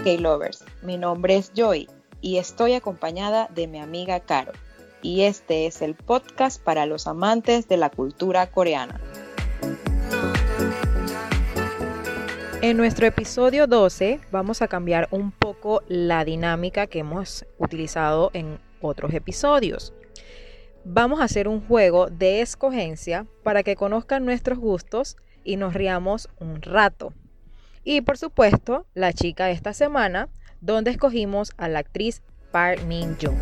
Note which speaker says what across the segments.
Speaker 1: Hola K-Lovers, mi nombre es Joy y estoy acompañada de mi amiga Caro. Y este es el podcast para los amantes de la cultura coreana. En nuestro episodio 12 vamos a cambiar un poco la dinámica que hemos utilizado en otros episodios. Vamos a hacer un juego de escogencia para que conozcan nuestros gustos y nos riamos un rato. Y por supuesto, la chica de esta semana, donde escogimos a la actriz Park Min Jung.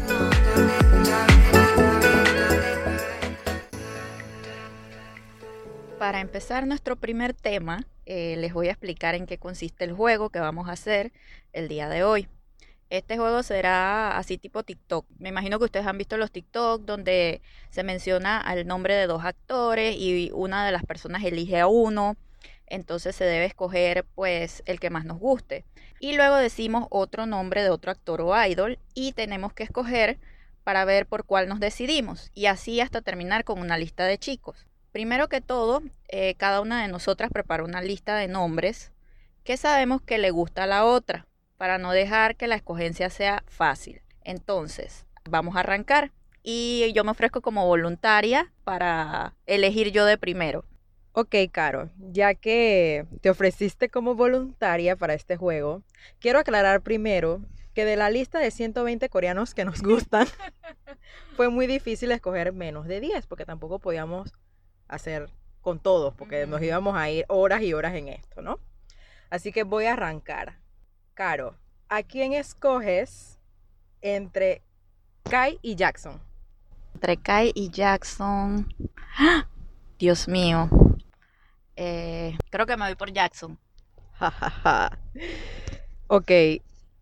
Speaker 2: Para empezar nuestro primer tema, eh, les voy a explicar en qué consiste el juego que vamos a hacer el día de hoy. Este juego será así tipo TikTok. Me imagino que ustedes han visto los TikTok donde se menciona el nombre de dos actores y una de las personas elige a uno. Entonces se debe escoger pues el que más nos guste. Y luego decimos otro nombre de otro actor o idol y tenemos que escoger para ver por cuál nos decidimos. Y así hasta terminar con una lista de chicos. Primero que todo, eh, cada una de nosotras prepara una lista de nombres que sabemos que le gusta a la otra, para no dejar que la escogencia sea fácil. Entonces, vamos a arrancar. Y yo me ofrezco como voluntaria para elegir yo de primero.
Speaker 1: Ok, Caro, ya que te ofreciste como voluntaria para este juego, quiero aclarar primero que de la lista de 120 coreanos que nos gustan, fue muy difícil escoger menos de 10, porque tampoco podíamos hacer con todos, porque nos íbamos a ir horas y horas en esto, ¿no? Así que voy a arrancar. Caro, ¿a quién escoges entre Kai y Jackson?
Speaker 2: Entre Kai y Jackson. Dios mío. Eh, creo que me voy por Jackson.
Speaker 1: ok.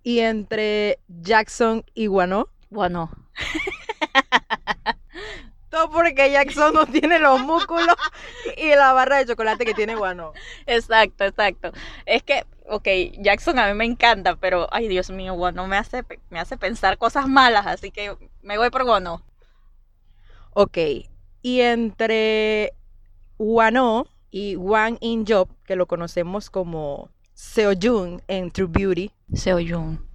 Speaker 1: ¿Y entre Jackson y Guano?
Speaker 2: Guano.
Speaker 1: porque Jackson no tiene los músculos y la barra de chocolate que tiene Guano.
Speaker 2: Exacto, exacto. Es que, ok, Jackson a mí me encanta, pero, ay Dios mío, Guano me hace, me hace pensar cosas malas, así que me voy por Guano.
Speaker 1: Ok, y entre Guano y Wang In Job, que lo conocemos como Seo Jun en True Beauty.
Speaker 2: Seo Jun.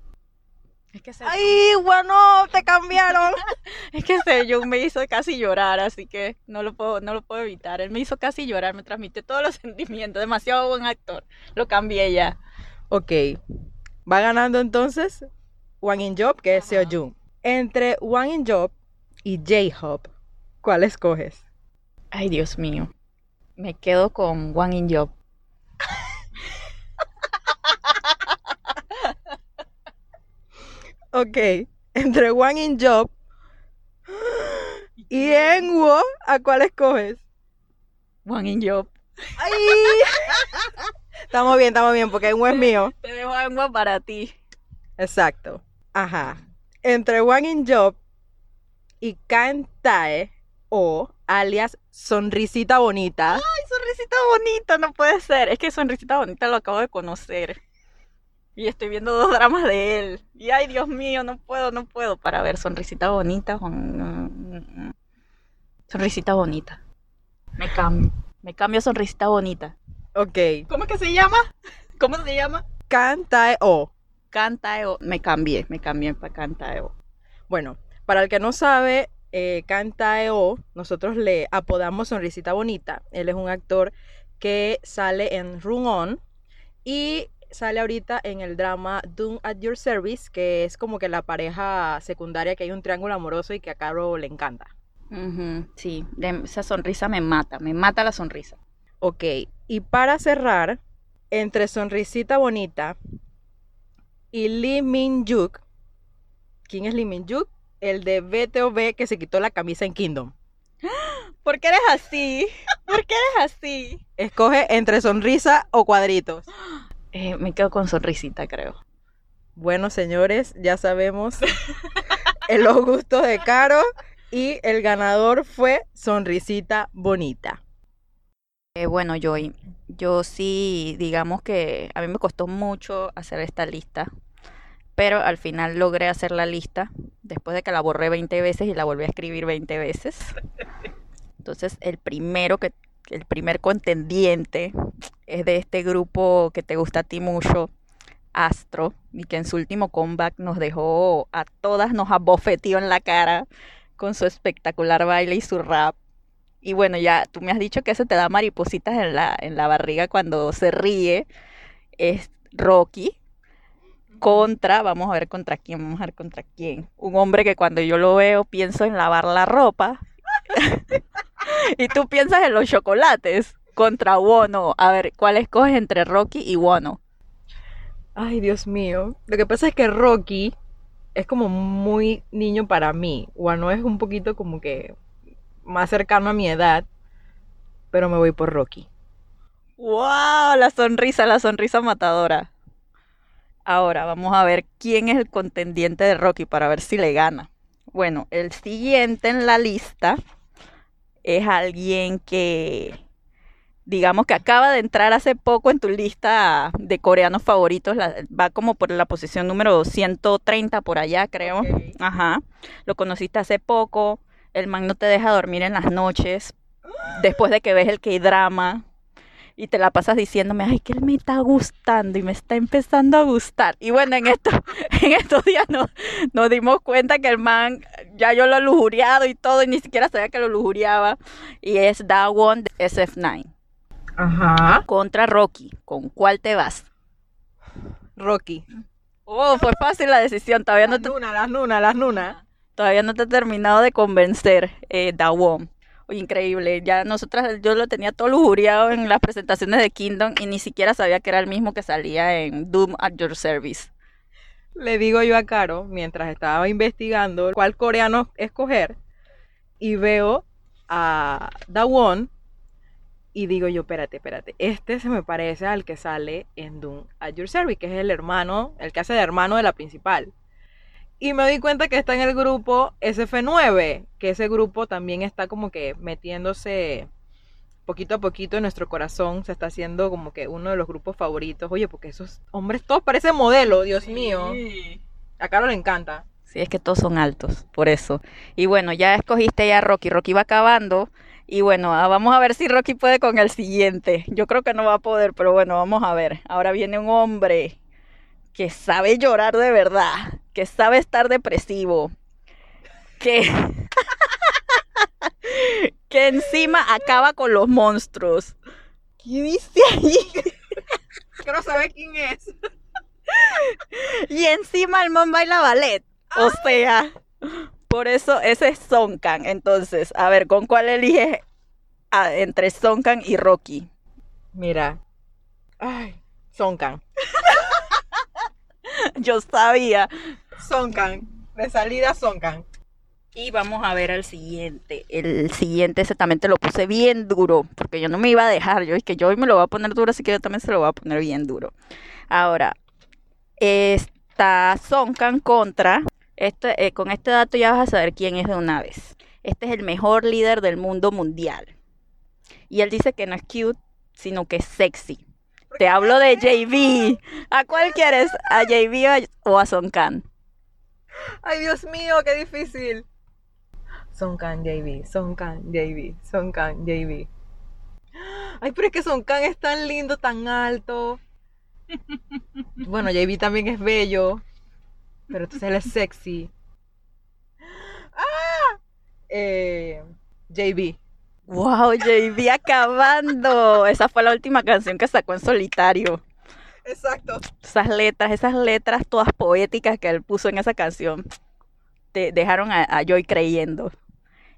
Speaker 1: Es que ¡Ay, bueno, te cambiaron!
Speaker 2: es que Seo me hizo casi llorar, así que no lo puedo, no lo puedo evitar. Él me hizo casi llorar, me transmite todos los sentimientos. Demasiado buen actor. Lo cambié ya.
Speaker 1: Ok. Va ganando entonces Wang In Job, que es Seo Jun. Entre Wang In Job y J-Hop, ¿cuál escoges?
Speaker 2: Ay, Dios mío. Me quedo con Wang In Job.
Speaker 1: Ok, entre Wang In Job y Enwo, ¿a cuál escoges?
Speaker 2: Wang In Job.
Speaker 1: ¡Ay! estamos bien, estamos bien, porque Enwo es mío.
Speaker 2: Te dejo Enwo para ti.
Speaker 1: Exacto. Ajá. Entre Wang In Job y Kantae o alias Sonrisita Bonita.
Speaker 2: ¡Ay, Sonrisita Bonita! No puede ser. Es que Sonrisita Bonita lo acabo de conocer. Y estoy viendo dos dramas de él. Y ay, Dios mío, no puedo, no puedo. Para ver, sonrisita bonita. Sonrisita bonita. Me cambio. Me cambio sonrisita bonita.
Speaker 1: Ok.
Speaker 2: ¿Cómo es que se llama? ¿Cómo se llama?
Speaker 1: Cantaeo.
Speaker 2: Cantaeo. Me cambié, me cambié para Cantaeo.
Speaker 1: Bueno, para el que no sabe, eh, Cantaeo, nosotros le apodamos Sonrisita Bonita. Él es un actor que sale en Run On. Y sale ahorita en el drama Doom at Your Service, que es como que la pareja secundaria que hay un triángulo amoroso y que a Caro le encanta.
Speaker 2: sí, esa sonrisa me mata, me mata la sonrisa.
Speaker 1: Ok, y para cerrar, entre Sonrisita Bonita y Lee Min Juk, ¿quién es Lee Min Juk? El de BTOB que se quitó la camisa en Kingdom.
Speaker 2: ¿Por qué eres así? ¿Por qué eres así?
Speaker 1: Escoge entre sonrisa o cuadritos.
Speaker 2: Eh, me quedo con sonrisita, creo.
Speaker 1: Bueno, señores, ya sabemos el gusto de Caro y el ganador fue Sonrisita Bonita.
Speaker 2: Eh, bueno, yo, yo sí, digamos que a mí me costó mucho hacer esta lista, pero al final logré hacer la lista después de que la borré 20 veces y la volví a escribir 20 veces. Entonces, el primero que el primer contendiente es de este grupo que te gusta a ti mucho, astro y que en su último comeback nos dejó a todas, nos abofeteó en la cara con su espectacular baile y su rap. Y bueno, ya tú me has dicho que eso te da maripositas en la, en la barriga cuando se ríe. Es Rocky contra, vamos a ver contra quién, vamos a ver contra quién. Un hombre que cuando yo lo veo pienso en lavar la ropa. y tú piensas en los chocolates contra Wono. A ver, ¿cuál escoges entre Rocky y Wono?
Speaker 1: Ay, Dios mío. Lo que pasa es que Rocky es como muy niño para mí. Wono es un poquito como que más cercano a mi edad. Pero me voy por Rocky.
Speaker 2: ¡Wow! La sonrisa, la sonrisa matadora. Ahora vamos a ver quién es el contendiente de Rocky para ver si le gana. Bueno, el siguiente en la lista es alguien que, digamos que acaba de entrar hace poco en tu lista de coreanos favoritos. va como por la posición número 130 por allá, creo. Ajá. Lo conociste hace poco. El man no te deja dormir en las noches. Después de que ves el K-drama y te la pasas diciéndome, ay, que él me está gustando y me está empezando a gustar. Y bueno, en, esto, en estos días nos, nos dimos cuenta que el man, ya yo lo he lujuriado y todo, y ni siquiera sabía que lo lujuriaba. Y es Dawon de SF9.
Speaker 1: Ajá.
Speaker 2: Contra Rocky. ¿Con cuál te vas?
Speaker 1: Rocky.
Speaker 2: Oh, fue fácil la decisión. Todavía
Speaker 1: las
Speaker 2: no te...
Speaker 1: Nuna, las Nuna, las Nuna.
Speaker 2: Todavía no te he terminado de convencer, eh, Dawon increíble. Ya nosotras, yo lo tenía todo lujuriado en las presentaciones de Kingdom y ni siquiera sabía que era el mismo que salía en Doom at Your Service.
Speaker 1: Le digo yo a Caro, mientras estaba investigando cuál coreano escoger, y veo a Dawon y digo yo, espérate, espérate, este se me parece al que sale en Doom at Your Service, que es el hermano, el que hace de hermano de la principal. Y me doy cuenta que está en el grupo SF9, que ese grupo también está como que metiéndose poquito a poquito en nuestro corazón. Se está haciendo como que uno de los grupos favoritos. Oye, porque esos hombres todos parecen modelo, Dios mío. A Caro le encanta.
Speaker 2: Sí, es que todos son altos, por eso. Y bueno, ya escogiste ya a Rocky. Rocky va acabando. Y bueno, ah, vamos a ver si Rocky puede con el siguiente. Yo creo que no va a poder, pero bueno, vamos a ver. Ahora viene un hombre que sabe llorar de verdad, que sabe estar depresivo, que, que encima acaba con los monstruos.
Speaker 1: ¿Qué dice ahí? Quiero saber quién es.
Speaker 2: Y encima el man baila ballet. O sea, por eso ese es Sonkan. Entonces, a ver, ¿con cuál eliges ah, entre Sonkan y Rocky?
Speaker 1: Mira. Ay, Sonkan.
Speaker 2: Yo sabía.
Speaker 1: Sonkan. De salida Sonkan.
Speaker 2: Y vamos a ver al siguiente. El siguiente ese también te lo puse bien duro, porque yo no me iba a dejar. Yo es que yo hoy me lo voy a poner duro, así que yo también se lo voy a poner bien duro. Ahora, está Sonkan contra. Este, eh, con este dato ya vas a saber quién es de una vez. Este es el mejor líder del mundo mundial. Y él dice que no es cute, sino que es sexy. Te hablo de JB. ¿A cuál quieres? ¿A JB o a Son Khan?
Speaker 1: Ay, Dios mío, qué difícil. Son Khan, JB, Son Khan, JB, Son Khan, JB. Ay, pero es que Son Khan es tan lindo, tan alto. Bueno, JB también es bello. Pero entonces él es sexy. ¡Ah! Eh, JB.
Speaker 2: Wow, JB acabando. Esa fue la última canción que sacó en solitario.
Speaker 1: Exacto.
Speaker 2: Esas letras, esas letras todas poéticas que él puso en esa canción, te dejaron a, Joy creyendo.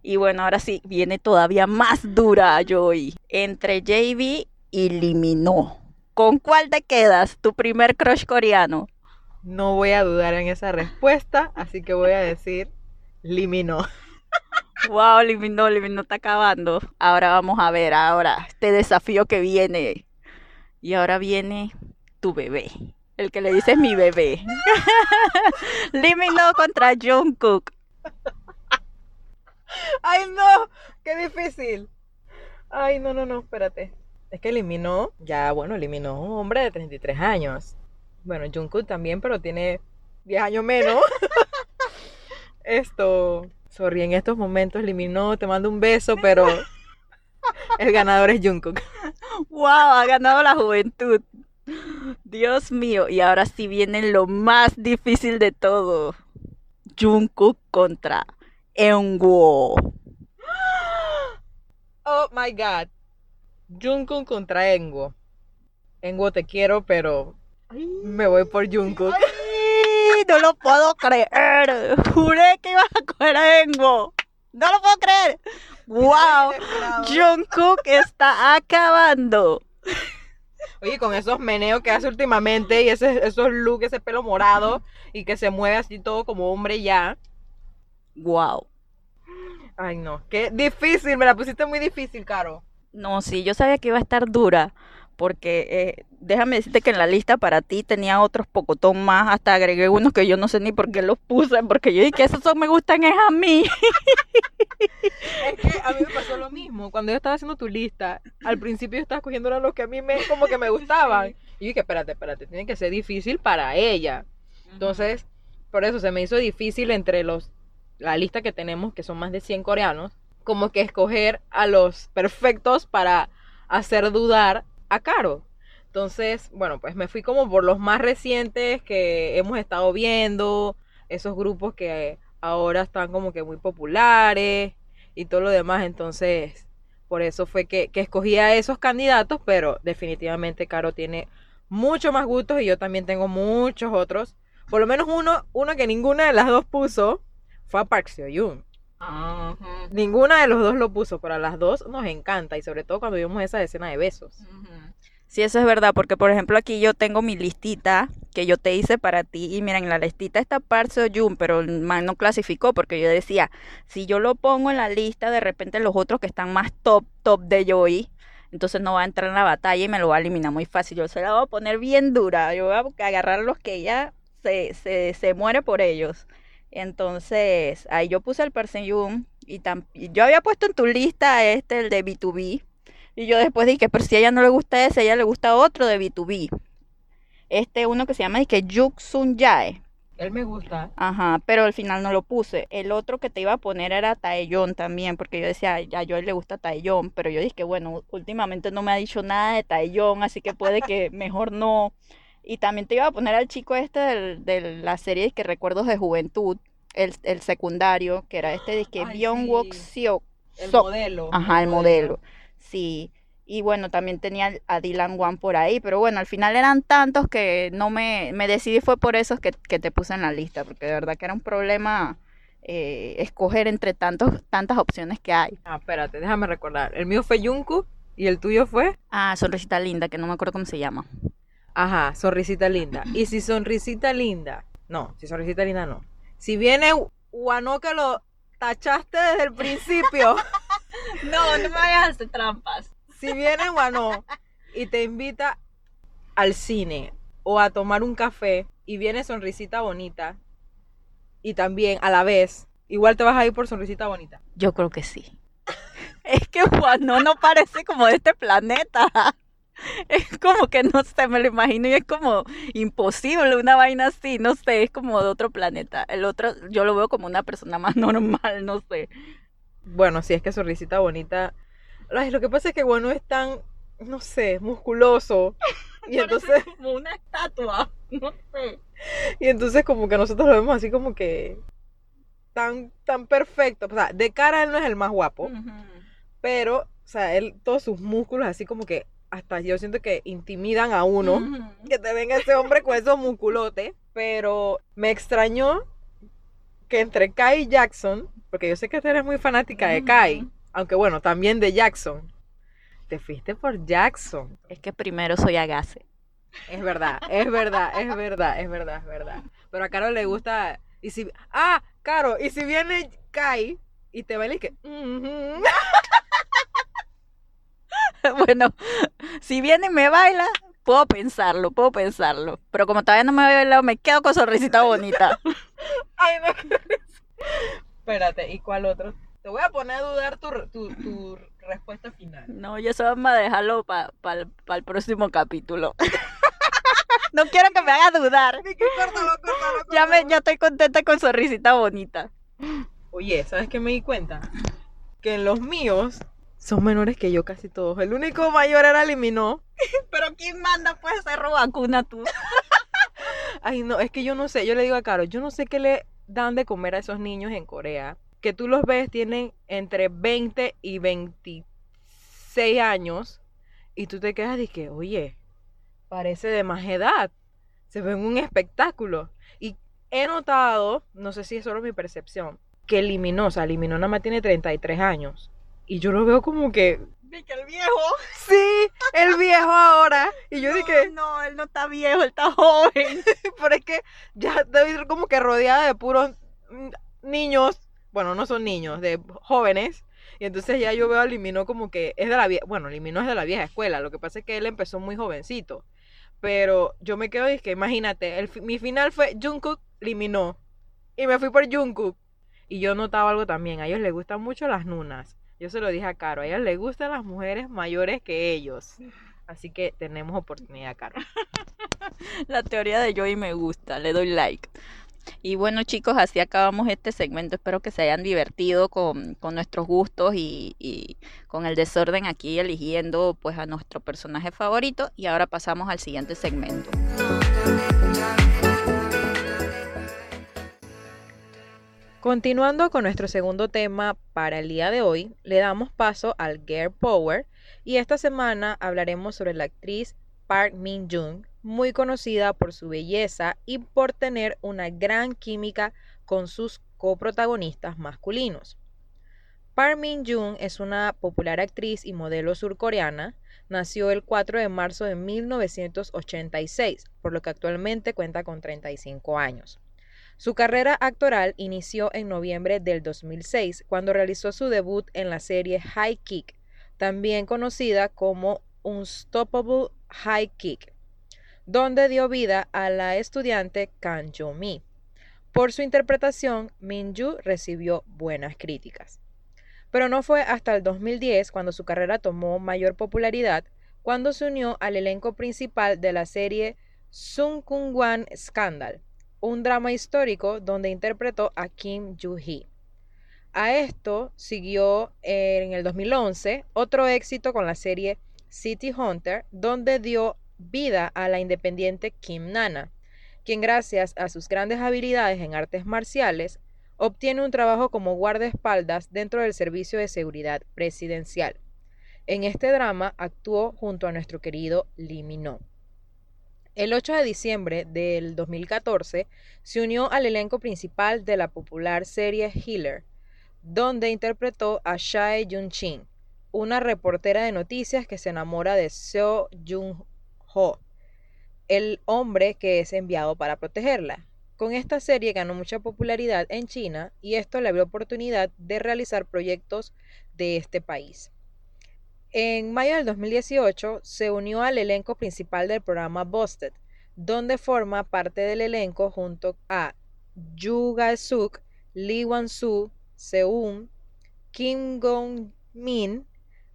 Speaker 2: Y bueno, ahora sí, viene todavía más dura Joy. Entre JB y Liminó. ¿Con cuál te quedas? Tu primer crush coreano.
Speaker 1: No voy a dudar en esa respuesta, así que voy a decir Liminó.
Speaker 2: Wow, Limino, Limino está acabando. Ahora vamos a ver, ahora, este desafío que viene. Y ahora viene tu bebé. El que le dices mi bebé. Limino contra Jungkook.
Speaker 1: Ay, no, qué difícil. Ay, no, no, no, espérate. Es que eliminó, ya, bueno, eliminó un hombre de 33 años. Bueno, Jungkook también, pero tiene 10 años menos. Esto, Sorry, en estos momentos eliminó, te mando un beso, pero el ganador es Jungkook.
Speaker 2: Wow, ha ganado la juventud. Dios mío, y ahora sí viene lo más difícil de todo. Jungkook contra Eunwoo.
Speaker 1: Oh my god. Jungkook contra Engo. Engo te quiero, pero me voy por Jungkook.
Speaker 2: No lo puedo creer. Juré que ibas a coger a Engo. No lo puedo creer. ¡Wow! Jungkook está acabando.
Speaker 1: Oye, con esos meneos que hace últimamente y ese, esos looks, ese pelo morado y que se mueve así todo como hombre ya.
Speaker 2: ¡Wow!
Speaker 1: Ay, no. Qué difícil, me la pusiste muy difícil, Caro.
Speaker 2: No, sí, yo sabía que iba a estar dura. Porque eh, déjame decirte que en la lista para ti tenía otros pocotón más. Hasta agregué unos que yo no sé ni por qué los puse. Porque yo dije que esos son me gustan es a mí.
Speaker 1: Es que a mí me pasó lo mismo. Cuando yo estaba haciendo tu lista, al principio yo estaba escogiendo los que a mí me, como que me gustaban. Y yo dije, espérate, espérate, tiene que ser difícil para ella. Entonces, por eso se me hizo difícil entre los la lista que tenemos, que son más de 100 coreanos, como que escoger a los perfectos para hacer dudar a Caro. Entonces, bueno, pues me fui como por los más recientes que hemos estado viendo, esos grupos que ahora están como que muy populares y todo lo demás. Entonces, por eso fue que, que escogí a esos candidatos, pero definitivamente Caro tiene mucho más gustos y yo también tengo muchos otros. Por lo menos uno, uno que ninguna de las dos puso fue a Park Seo Yoon. Ninguna de los dos lo puso, pero a las dos nos encanta y sobre todo cuando vimos esa escena de besos.
Speaker 2: Sí, eso es verdad, porque por ejemplo aquí yo tengo mi listita que yo te hice para ti y miren, en la listita está Park Seo Yoon, pero el no clasificó porque yo decía, si yo lo pongo en la lista, de repente los otros que están más top, top de Joey, entonces no va a entrar en la batalla y me lo va a eliminar muy fácil. Yo se la voy a poner bien dura, yo voy a agarrar los que ella se, se, se muere por ellos. Entonces, ahí yo puse el Perseyum y, y yo había puesto en tu lista este, el de B2B. Y yo después dije, pero si a ella no le gusta ese, a ella le gusta otro de B2B. Este uno que se llama que Juk Sun Jae.
Speaker 1: Él me gusta.
Speaker 2: Ajá, pero al final no lo puse. El otro que te iba a poner era Taeyong también, porque yo decía, ya a él le gusta Taeyong, pero yo dije que bueno, últimamente no me ha dicho nada de Taeyong, así que puede que mejor no. Y también te iba a poner al chico este de la serie que Recuerdos de Juventud, el, el secundario, que era este que Byung Wook Seok.
Speaker 1: El modelo.
Speaker 2: Ajá, el modelo. Sí. Y bueno, también tenía a Dylan Wan por ahí, pero bueno, al final eran tantos que no me, me decidí, fue por eso que, que, te puse en la lista, porque de verdad que era un problema eh, escoger entre tantos, tantas opciones que hay.
Speaker 1: Ah, espérate, déjame recordar. El mío fue Yunku y el tuyo fue...
Speaker 2: Ah, Sonrisita Linda, que no me acuerdo cómo se llama.
Speaker 1: Ajá, Sonrisita Linda. Y si Sonrisita Linda, no, si Sonrisita Linda no. Si viene que lo tachaste desde el principio.
Speaker 2: no, no me vayas a hacer trampas.
Speaker 1: Si viene Guano y te invita al cine o a tomar un café y viene Sonrisita Bonita y también a la vez, igual te vas a ir por Sonrisita Bonita.
Speaker 2: Yo creo que sí. es que Guano no parece como de este planeta. es como que no sé, me lo imagino y es como imposible una vaina así, no sé, es como de otro planeta. El otro, yo lo veo como una persona más normal, no sé.
Speaker 1: Bueno, si es que su risita bonita. Ay, lo que pasa es que bueno es tan, no sé, musculoso. Y entonces.
Speaker 2: como una estatua, no sé.
Speaker 1: Y entonces como que nosotros lo vemos así como que tan, tan perfecto. O sea, de cara él no es el más guapo. Pero, o sea, él, todos sus músculos así como que hasta yo siento que intimidan a uno que te venga ese hombre con esos musculotes. Pero me extrañó que entre Kai y Jackson, porque yo sé que tú eres muy fanática de Kai, aunque bueno, también de Jackson. Te fuiste por Jackson.
Speaker 2: Es que primero soy Agase.
Speaker 1: Es verdad, es verdad, es verdad, es verdad, es verdad. Pero a Caro le gusta. Y si. Ah, Caro, y si viene Kai y te baila y que.
Speaker 2: bueno, si viene y me baila, puedo pensarlo, puedo pensarlo. Pero como todavía no me había bailado, me quedo con sonrisita bonita.
Speaker 1: Ay, no. Espérate, ¿y cuál otro? Te voy a poner a dudar tu, tu, tu respuesta final.
Speaker 2: No, yo solo vamos a dejarlo para pa, el próximo capítulo. no quiero que me haga dudar.
Speaker 1: Córtalo, córtalo,
Speaker 2: Ya, me, ya estoy contenta con sonrisita bonita.
Speaker 1: Oye, ¿sabes qué me di cuenta? Que en los míos son menores que yo casi todos. El único mayor era eliminó.
Speaker 2: Pero ¿quién manda pues ser vacuna tú?
Speaker 1: Ay, no, es que yo no sé, yo le digo a Caro, yo no sé qué le dan de comer a esos niños en Corea, que tú los ves, tienen entre 20 y 26 años, y tú te quedas y que, oye, parece de más edad, se ven un espectáculo. Y he notado, no sé si es solo mi percepción, que eliminó, o nada más tiene 33 años. Y yo lo veo como que
Speaker 2: que el viejo.
Speaker 1: Sí, el viejo ahora. Y yo dije.
Speaker 2: No, él no está viejo, él está joven.
Speaker 1: Pero es que ya debe ir como que rodeada de puros niños. Bueno, no son niños, de jóvenes. Y entonces ya yo veo a Limino como que es de la vieja. Bueno, Limino es de la vieja escuela. Lo que pasa es que él empezó muy jovencito. Pero yo me quedo y es que imagínate, el, mi final fue Jungkook Liminó. Y me fui por Jungkook. Y yo notaba algo también. A ellos les gustan mucho las nunas. Yo se lo dije a Caro, a ella le gustan las mujeres mayores que ellos. Así que tenemos oportunidad, Caro.
Speaker 2: La teoría de Joey me gusta, le doy like. Y bueno chicos, así acabamos este segmento. Espero que se hayan divertido con, nuestros gustos y, y, con el desorden aquí eligiendo pues a nuestro personaje favorito. Y ahora pasamos al siguiente segmento.
Speaker 1: Continuando con nuestro segundo tema para el día de hoy, le damos paso al Girl Power y esta semana hablaremos sobre la actriz Park Min Jung, muy conocida por su belleza y por tener una gran química con sus coprotagonistas masculinos. Park Min Jung es una popular actriz y modelo surcoreana. Nació el 4 de marzo de 1986, por lo que actualmente cuenta con 35 años. Su carrera actoral inició en noviembre del 2006 cuando realizó su debut en la serie High Kick, también conocida como Unstoppable High Kick, donde dio vida a la estudiante Kan Jo-mi. Por su interpretación, Min-ju recibió buenas críticas. Pero no fue hasta el 2010 cuando su carrera tomó mayor popularidad, cuando se unió al elenco principal de la serie Sung Kung-wan Scandal, un drama histórico donde interpretó a Kim Joo-hee. A esto siguió en el 2011 otro éxito con la serie City Hunter, donde dio vida a la independiente Kim Nana, quien gracias a sus grandes habilidades en artes marciales obtiene un trabajo como guardaespaldas dentro del Servicio de Seguridad Presidencial. En este drama actuó junto a nuestro querido Lee. El 8 de diciembre del 2014 se unió al elenco principal de la popular serie Healer, donde interpretó a Shae Jun-chin, una reportera de noticias que se enamora de Seo Jun-ho, el hombre que es enviado para protegerla. Con esta serie ganó mucha popularidad en China y esto le abrió oportunidad de realizar proyectos de este país. En mayo del 2018 se unió al elenco principal del programa Busted, donde forma parte del elenco junto a Yu Ga-suk, Lee Wan-soo, Seung, Kim Gong-min,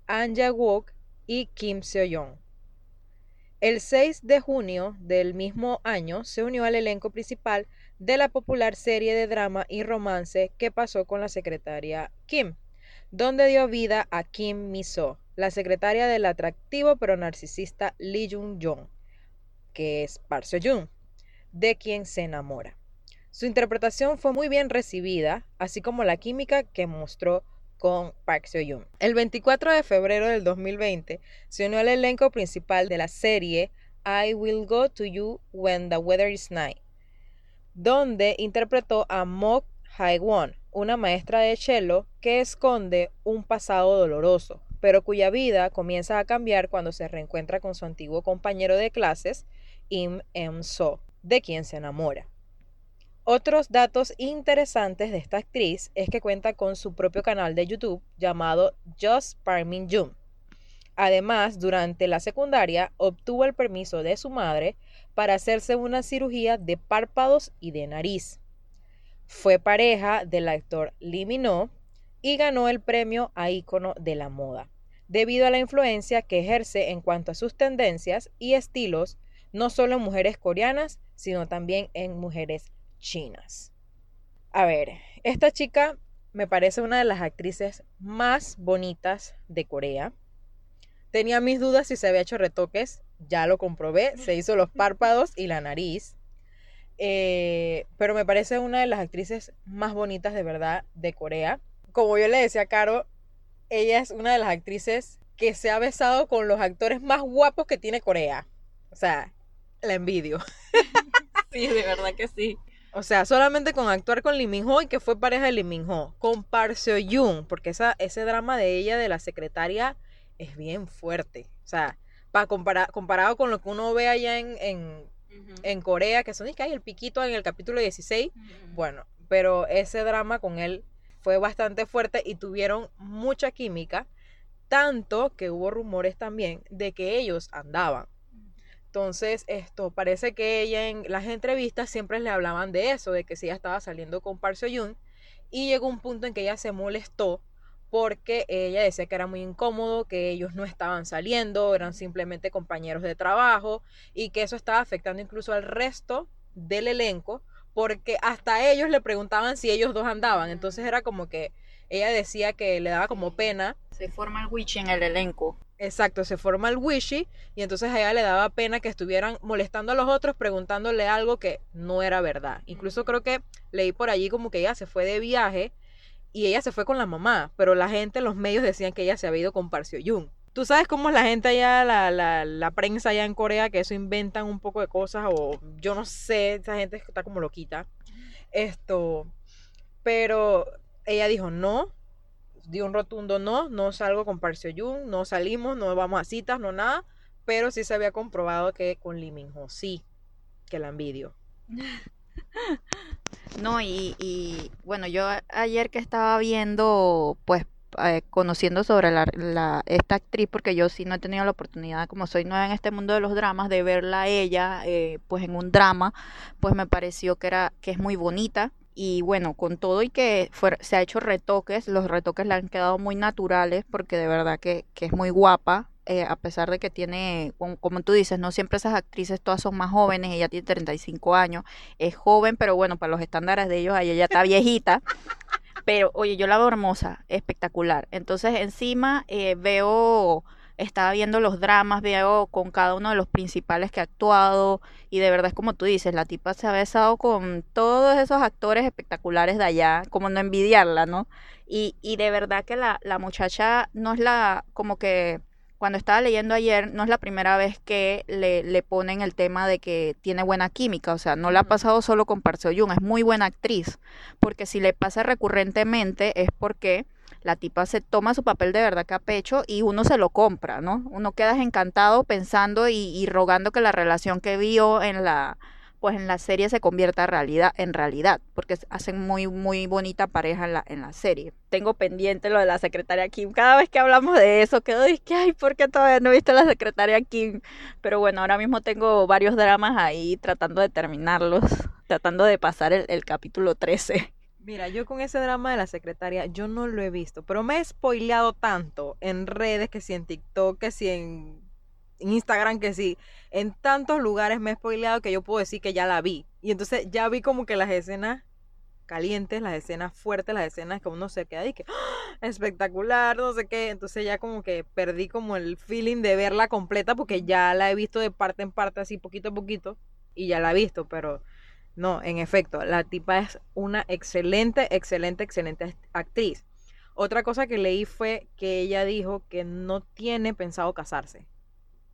Speaker 1: An Ja-wook y Kim Seo-young. El 6 de junio del mismo año se unió al elenco principal de la popular serie de drama y romance que pasó con la secretaria Kim, donde dio vida a Kim Mi-so, la secretaria del atractivo pero narcisista Lee Jung-jong, que es Park Seo-joon, de quien se enamora. Su interpretación fue muy bien recibida, así como la química que mostró con Park Seo-joon. El 24 de febrero del 2020 se unió al elenco principal de la serie I Will Go to You When the Weather is Night, donde interpretó a Mok Hae-won, una maestra de cello que esconde un pasado doloroso, pero cuya vida comienza a cambiar cuando se reencuentra con su antiguo compañero de clases, Im Em-so, de quien se enamora. Otros datos interesantes de esta actriz es que cuenta con su propio canal de YouTube llamado Just Parmin Jung. Además, durante la secundaria obtuvo el permiso de su madre para hacerse una cirugía de párpados y de nariz. Fue pareja del actor Lee Minho y ganó el premio a ícono de la moda, debido a la influencia que ejerce en cuanto a sus tendencias y estilos, no solo en mujeres coreanas, sino también en mujeres chinas. A ver, esta chica me parece una de las actrices más bonitas de Corea. Tenía mis dudas si se había hecho retoques, ya lo comprobé, se hizo los párpados y la nariz. Eh, pero me parece una de las actrices más bonitas de verdad de Corea. Como yo le decía a Caro, ella es una de las actrices que se ha besado con los actores más guapos que tiene Corea. O sea, la envidio.
Speaker 2: sí, de verdad que sí.
Speaker 1: O sea, solamente con actuar con Lee Min Ho y que fue pareja de Lee Min Ho. Con Park Seo Yoon, porque esa, ese drama de ella, de la secretaria, es bien fuerte. O sea, para comparar, comparado con lo que uno ve allá en, en, Corea, que son y que hay el piquito en el capítulo 16. Bueno, pero ese drama con él fue bastante fuerte y tuvieron mucha química. Tanto que hubo rumores también de que ellos andaban. Entonces, esto parece que ella en las entrevistas siempre le hablaban de eso, de que si ella estaba saliendo con Park Seo y llegó un punto en que ella se molestó porque ella decía que era muy incómodo, que ellos no estaban saliendo, eran simplemente compañeros de trabajo y que eso estaba afectando incluso al resto del elenco, porque hasta ellos le preguntaban si ellos dos andaban, entonces era como que ella decía que le daba como pena.
Speaker 2: Se forma el witch en el elenco.
Speaker 1: Exacto, se forma el wishy y entonces a ella le daba pena que estuvieran molestando a los otros preguntándole algo que no era verdad. Incluso creo que leí por allí como que ella se fue de viaje y ella se fue con la mamá, pero la gente, los medios decían que ella se había ido con Parcio Jung. Tú sabes cómo la gente allá, la, la, la, prensa allá en Corea, que eso inventan un poco de cosas o yo no sé, esa gente está como loquita. Esto, pero ella dijo no, dio un rotundo no, no salgo con Parcio Jung, no salimos, no vamos a citas, no nada, pero sí se había comprobado que con Lee Ho sí, que la envidio.
Speaker 2: No, y, bueno, yo ayer que estaba viendo, pues, eh, conociendo sobre la, esta actriz, porque yo sí no he tenido la oportunidad, como soy nueva en este mundo de los dramas, de verla ella, eh, pues, en un drama, pues me pareció que era, que es muy bonita, y bueno, con todo y que se ha hecho retoques, los retoques le han quedado muy naturales porque de verdad que, es muy guapa, eh, a pesar de que tiene, como, tú dices, no siempre esas actrices todas son más jóvenes, ella tiene 35 años, es joven, pero bueno, para los estándares de ellos, ella está viejita. Pero oye, yo la veo hermosa, espectacular. Entonces encima eh, veo estaba viendo los dramas, veo con cada uno de los principales que ha actuado y de verdad es como tú dices, la tipa se ha besado con todos esos actores espectaculares de allá, como no envidiarla, ¿no? Y, y de verdad que la, la muchacha no es la, como que cuando estaba leyendo ayer, no es la primera vez que le, le ponen el tema de que tiene buena química, o sea, no le ha pasado solo con Park Seo es muy buena actriz, porque si le pasa recurrentemente es porque la tipa se toma su papel de verdad que a pecho y uno se lo compra, ¿no? Uno queda encantado pensando y, rogando que la relación que vio en la pues en la serie se convierta en realidad, en realidad, porque hacen muy, muy bonita pareja en la, en la serie. Tengo pendiente lo de la secretaria Kim. Cada vez que hablamos de eso, quedo y que, ay, ¿por qué todavía no he visto la secretaria Kim? Pero bueno, ahora mismo tengo varios dramas ahí tratando de terminarlos, tratando de pasar el, el capítulo 13.
Speaker 1: Mira, yo con ese drama de la secretaria, yo no lo he visto, pero me he spoileado tanto en redes, que si en TikTok, que si en Instagram, que si en tantos lugares me he spoileado que yo puedo decir que ya la vi. Y entonces ya vi como que las escenas calientes, las escenas fuertes, las escenas que uno se queda y que ¡ah! espectacular, no sé qué. Entonces ya como que perdí como el feeling de verla completa porque ya la he visto de parte en parte, así poquito a poquito, y ya la he visto, pero no, en efecto, la tipa es una excelente, excelente, excelente actriz. Otra cosa que leí fue que ella dijo que no tiene pensado casarse.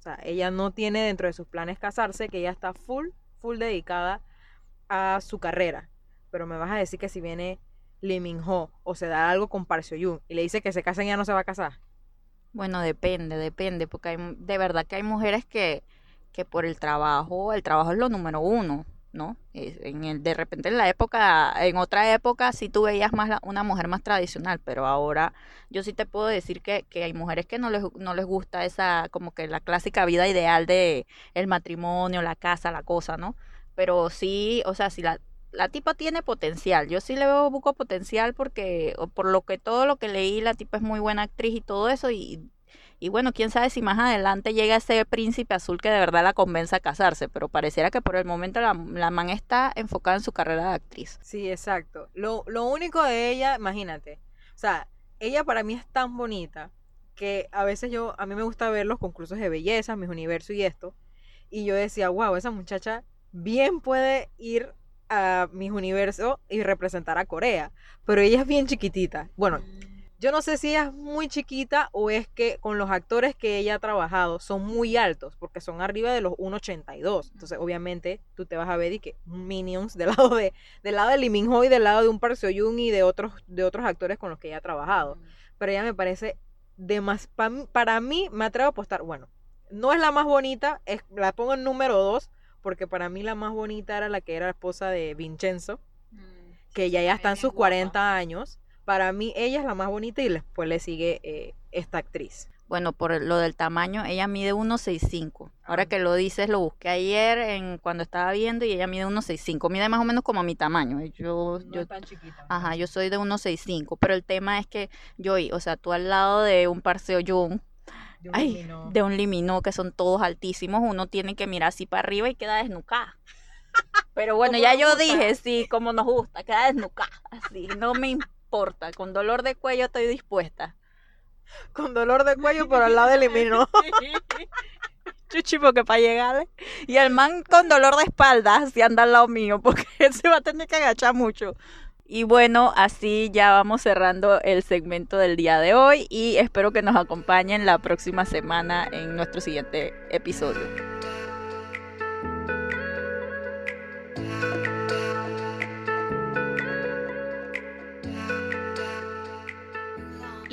Speaker 1: Sea, ella no tiene dentro de sus planes casarse, que ella está full, full dedicada a su carrera. Pero me vas a decir que si viene Lee Ho o se da algo con Park y le dice que se casen ya no se va a casar.
Speaker 2: Bueno, depende, depende, porque hay, de verdad que hay mujeres que, que por el trabajo, el trabajo es lo número uno. ¿No? En el, de repente en la época, en otra época sí tú veías más una mujer más tradicional, pero ahora yo sí te puedo decir que, que, hay mujeres que no les, no les gusta esa, como que la clásica vida ideal de el matrimonio, la casa, la cosa, ¿no? Pero sí, o sea, si la, la tipa tiene potencial, yo sí le veo poco potencial porque, por lo que todo lo que leí, la tipa es muy buena actriz y todo eso, y Y bueno, quién sabe si más adelante llega ese príncipe azul que de verdad la convenza a casarse, pero pareciera que por el momento la, la man está enfocada en su carrera de actriz.
Speaker 1: Sí, exacto. Lo, lo único de ella, imagínate, o sea, ella para mí es tan bonita que a veces yo, a mí me gusta ver los concursos de belleza, mis universos y esto, y yo decía, wow, esa muchacha bien puede ir a mis universos y representar a Corea, pero ella es bien chiquitita. Bueno, yo no sé si ella es muy chiquita o es que con los actores que ella ha trabajado son muy altos, porque son arriba de los 1.82. Entonces, obviamente, tú te vas a ver y que Minions del lado de del lado de Lee Min Ho y del lado de un Park Seo Yoon y de otros de otros actores con los que ella ha trabajado. Pero ella me parece de más para mí me atrevo a apostar, bueno, no es la más bonita, es, la pongo en número 2 porque para mí la más bonita era la que era esposa de Vincenzo, que ya ya está en sus 40 años para mí ella es la más bonita y después le sigue eh, esta actriz.
Speaker 2: Bueno, por lo del tamaño, ella mide 1,65. Ahora que lo dices, lo busqué ayer en cuando estaba viendo y ella mide 1,65. Mide más o menos como mi tamaño. Yo,
Speaker 1: no es tan chiquita.
Speaker 2: Ajá, yo soy de 1,65. Pero el tema es que yo, o sea, tú al lado de un Parseo Jung, de un, ay, de un liminó, que son todos altísimos, uno tiene que mirar así para arriba y queda desnucada. Pero bueno, ya yo dije, sí, como nos gusta, queda desnucada, así, no me importa con dolor de cuello estoy dispuesta.
Speaker 1: Con dolor de cuello, pero al lado del eliminó.
Speaker 2: Chuchi, porque para llegarle. Y el man con dolor de espalda, si anda al lado mío, porque él se va a tener que agachar mucho. Y bueno, así ya vamos cerrando el segmento del día de hoy y espero que nos acompañen la próxima semana en nuestro siguiente episodio.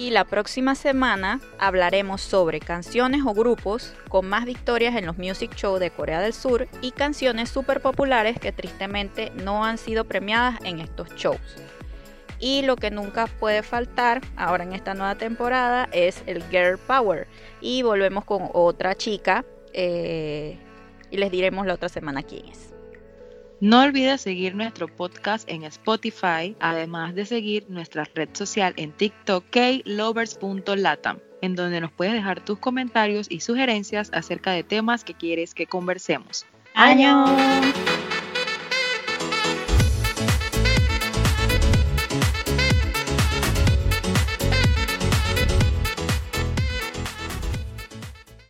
Speaker 2: Y la próxima semana hablaremos sobre canciones o grupos con más victorias en los music shows de Corea del Sur y canciones súper populares que tristemente no han sido premiadas en estos shows. Y lo que nunca puede faltar ahora en esta nueva temporada es el Girl Power. Y volvemos con otra chica eh, y les diremos la otra semana quién es.
Speaker 3: No olvides seguir nuestro podcast en Spotify, además de seguir nuestra red social en TikTok, klovers.latam, en donde nos puedes dejar tus comentarios y sugerencias acerca de temas que quieres que conversemos.
Speaker 2: ¡Año!